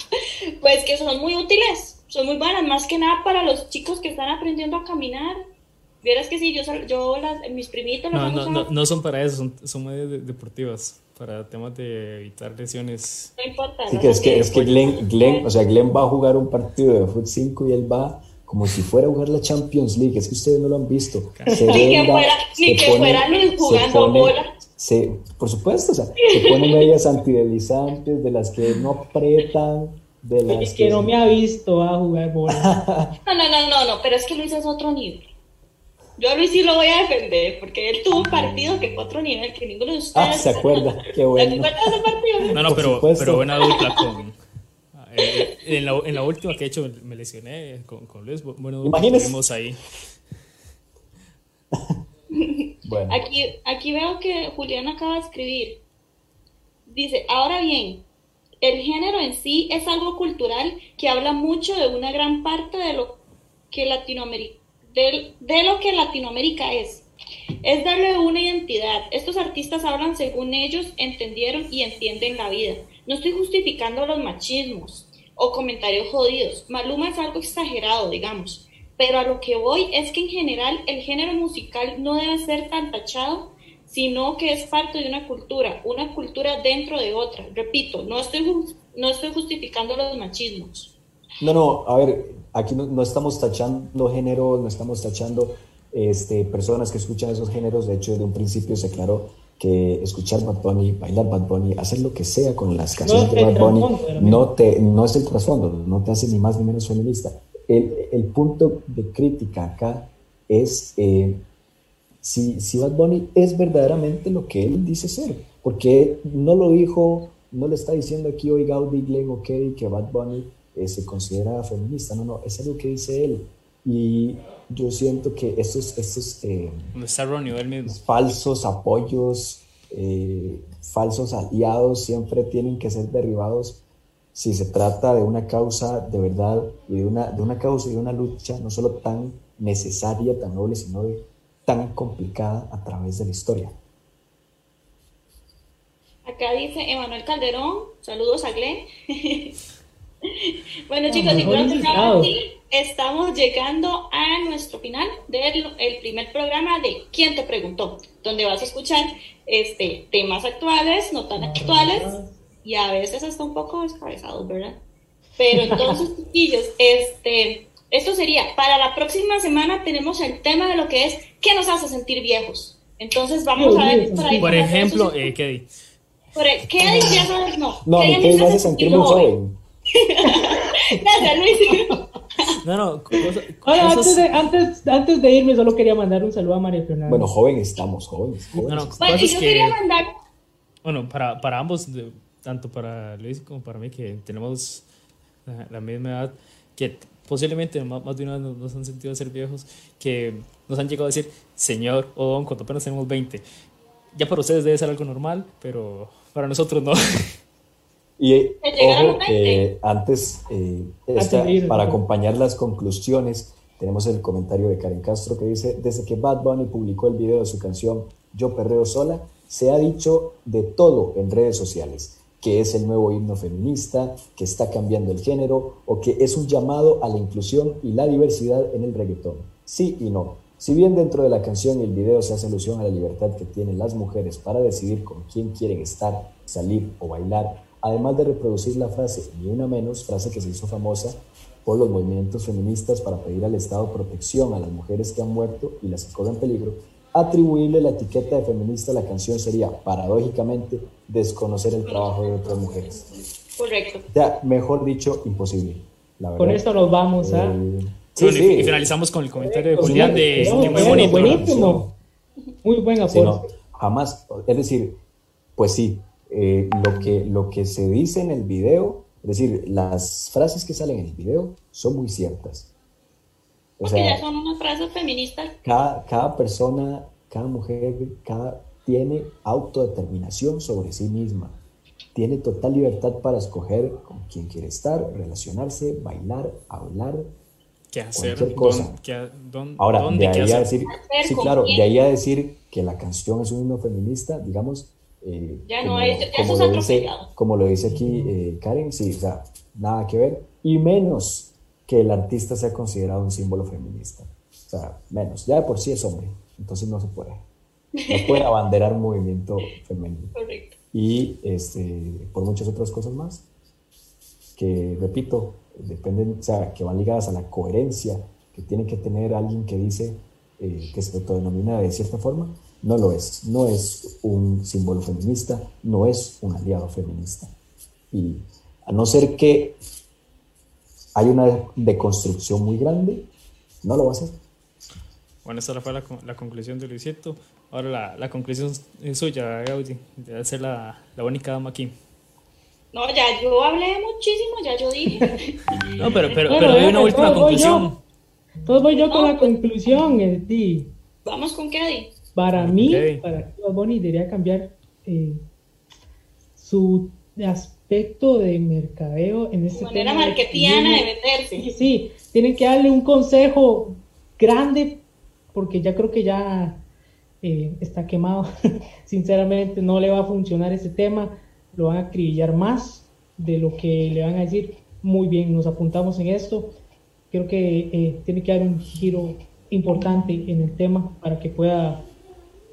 S3: Pues que son muy útiles, son muy buenas, más que nada para los chicos que están aprendiendo a caminar. Vieras que sí, yo, yo las, mis primitos...
S2: No, no, no, no, son para eso, son, son medidas deportivas para temas de evitar lesiones.
S3: No importa.
S5: Sí, que es que, es que Glenn, Glenn, o sea, Glenn va a jugar un partido de fútbol 5 y él va como si fuera a jugar la Champions League. Es que ustedes no lo han visto.
S3: Se ni que fuera, ni que fuera Luis jugando bola.
S5: Se, por supuesto, o sea, se ponen medias antideslizantes de las que no apretan. De las
S4: es que, no me ha visto a jugar bola.
S3: no, no, no, no, no, pero es que Luis es otro nivel. Yo a Luis sí lo voy a defender, porque él tuvo un partido que fue otro nivel, que ninguno de ustedes...
S5: Ah, se acuerda, qué bueno. ¿Se
S3: acuerda de ese partido?
S2: No, no, pero, pero buena dupla con... Eh, en, la, en, la, última que he hecho me lesioné con, con Luis, bueno,
S5: tenemos
S2: ahí.
S3: bueno. Aquí, aquí veo que Julián acaba de escribir. Dice, ahora bien, el género en sí es algo cultural que habla mucho de una gran parte de lo que Latinoamérica de, lo que Latinoamérica es. Es darle una identidad. Estos artistas hablan según ellos entendieron y entienden la vida. No estoy justificando los machismos o comentarios jodidos. Maluma es algo exagerado, digamos. Pero a lo que voy es que en general el género musical no debe ser tan tachado, sino que es parte de una cultura, una cultura dentro de otra. Repito, no estoy, no estoy justificando los machismos.
S5: No, no, a ver, aquí no, estamos tachando géneros, no estamos tachando este, personas que escuchan esos géneros. De hecho, desde un principio se aclaró que escuchar Bad Bunny, bailar Bad Bunny, hacer lo que sea con las canciones de Bad Bunny, no, te, no es el trasfondo, no te hace ni más ni menos feminista. El, el punto de crítica acá es eh, si, si Bad Bunny es verdaderamente lo que él dice ser, porque no lo dijo no le está diciendo aquí hoy Gaudi, Glenn o Kerry que Bad Bunny eh, se considera feminista, no, no, es algo que dice él. Y yo siento que estos, estos eh, falsos apoyos, eh, falsos aliados siempre tienen que ser derribados si se trata de una causa de verdad y de una, de una causa y de una lucha no solo tan necesaria, tan noble, sino tan complicada a través de la historia.
S3: Acá dice Emanuel Calderón, saludos a Glenn. bueno chicos, y estamos llegando a nuestro final del primer programa de ¿Quién te preguntó? Donde vas a escuchar este, temas actuales, no tan actuales y a veces hasta un poco descabezados, ¿verdad? Pero entonces, chiquillos, este, esto sería, para la próxima semana tenemos el tema de lo que es ¿qué nos hace sentir viejos? Entonces vamos a ver
S2: por ahí. Por ejemplo, eh, ¿qué
S3: por ¿Qué ya sabes? No.
S5: No, ¿qué me hace sentir muy joven?
S3: Gracias, Luis.
S2: No, no.
S4: antes, de, antes, antes, de, irme, solo quería mandar un saludo a María Fernanda.
S5: Bueno, joven estamos, jóvenes. jóvenes. No, no,
S3: bueno, yo quería mandar.
S2: Bueno, para, para ambos, tanto para Luis como para mí, que tenemos la, misma edad, que posiblemente más, de una vez nos, han sentido ser viejos, que nos han llegado a decir señor o don cuando apenas tenemos 20. Ya para ustedes debe ser algo normal, pero para nosotros no.
S5: Y ojo que antes, eh, para acompañar las conclusiones, tenemos el comentario de Karen Castro que dice, desde que Bad Bunny publicó el video de su canción Yo Perreo Sola, se ha dicho de todo en redes sociales, que es el nuevo himno feminista, que está cambiando el género o que es un llamado a la inclusión y la diversidad en el reggaetón. Sí y no. Si bien dentro de la canción y el video se hace alusión a la libertad que tienen las mujeres para decidir con quién quieren estar, salir o bailar, además de reproducir la frase ni una menos, frase que se hizo famosa por los movimientos feministas para pedir al Estado protección a las mujeres que han muerto y las que corren peligro, atribuirle la etiqueta de feminista a la canción sería, paradójicamente, desconocer el trabajo de otras mujeres.
S3: Correcto.
S5: O sea, mejor dicho, imposible.
S4: Con esto nos vamos a...
S2: ¿eh? Sí, Y finalizamos con el comentario de Julián de, muy bonito.
S4: Buenísimo. Muy buen aporte.
S5: jamás, es decir, pues sí, eh, lo, que, lo que se dice en el video, es decir, las frases que salen en el video son muy ciertas.
S3: O sea, ya son unas frases feministas.
S5: Cada, cada persona, cada mujer, cada, tiene autodeterminación sobre sí misma. Tiene total libertad para escoger con quién quiere estar, relacionarse, bailar, hablar,
S2: ¿Qué hacer?
S5: cualquier cosa. Ahora, de ahí a decir, sí, claro, de ahí a decir que la canción es un himno feminista, digamos,
S3: eh, ya como, no hay, como, lo
S5: dice, como lo dice aquí eh, Karen, sí, o sea, nada que ver, y menos que el artista sea considerado un símbolo feminista. O sea, menos, ya de por sí es hombre, entonces no se puede. No puede abanderar un movimiento femenino.
S3: Correcto.
S5: Y este, por muchas otras cosas más, que repito, dependen, o sea, que van ligadas a la coherencia que tiene que tener alguien que dice eh, que se autodenomina de cierta forma, no lo es. No es un símbolo feminista, no es un aliado feminista. Y a no ser que hay una deconstrucción muy grande, no lo va a hacer.
S2: Bueno, esa fue la, la conclusión de Luisito. Ahora la, la conclusión es suya, Gaudi, debe ser la, la única dama aquí.
S3: No, ya yo hablé muchísimo, ya yo dije.
S2: no, pero, pero, pero hay una última conclusión.
S4: Todo voy yo con la conclusión, ti.
S3: Vamos con qué
S4: Para mí, para Bad Bunny debería cambiar eh, su aspecto de mercadeo en este
S3: manera marketiana de meterse.
S4: Sí, sí, tienen que darle un consejo grande porque ya creo que ya eh, está quemado. Sinceramente, no le va a funcionar ese tema. Lo van a acribillar más de lo que le van a decir. Muy bien, nos apuntamos en esto. Creo que eh, tiene que dar un giro importante en el tema para que pueda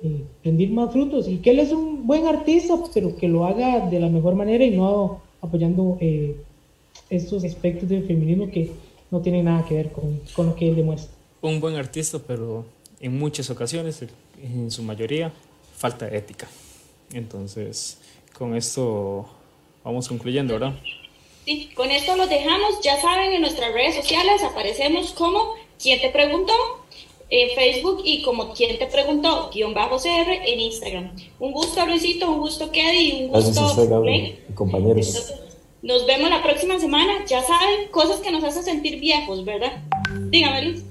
S4: eh, rendir más frutos y que él es un buen artista, pero que lo haga de la mejor manera y no apoyando eh, estos aspectos del feminismo que no tienen nada que ver con, con, lo que él demuestra.
S2: Un buen artista, pero en muchas ocasiones, en su mayoría, falta ética. Entonces, con esto vamos concluyendo, ¿verdad?
S3: Sí, con esto los dejamos. Ya saben, en nuestras redes sociales aparecemos como ¿Quién te preguntó? En Facebook y como quien te preguntó, guion bajo CR en Instagram. Un gusto, Luisito, un gusto, Kedi, un gusto,
S5: usted, compañeros.
S3: nos vemos la próxima semana. Ya saben, cosas que nos hacen sentir viejos, ¿verdad? Dígame, Luis.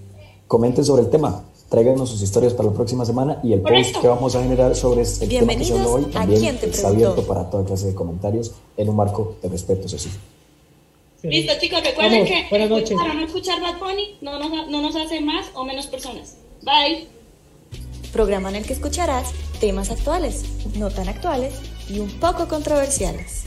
S5: Comenten sobre el tema. Tráiganos sus historias para la próxima semana y el post que vamos a generar sobre este tema que se hoy también está abierto para toda clase de comentarios en un marco de respeto social.
S3: Listo, chicos, recuerden que para no escuchar Bad Bunny no nos, no nos hace más o menos personas. Bye.
S1: Programa en el que escucharás temas actuales, no tan actuales y un poco controversiales.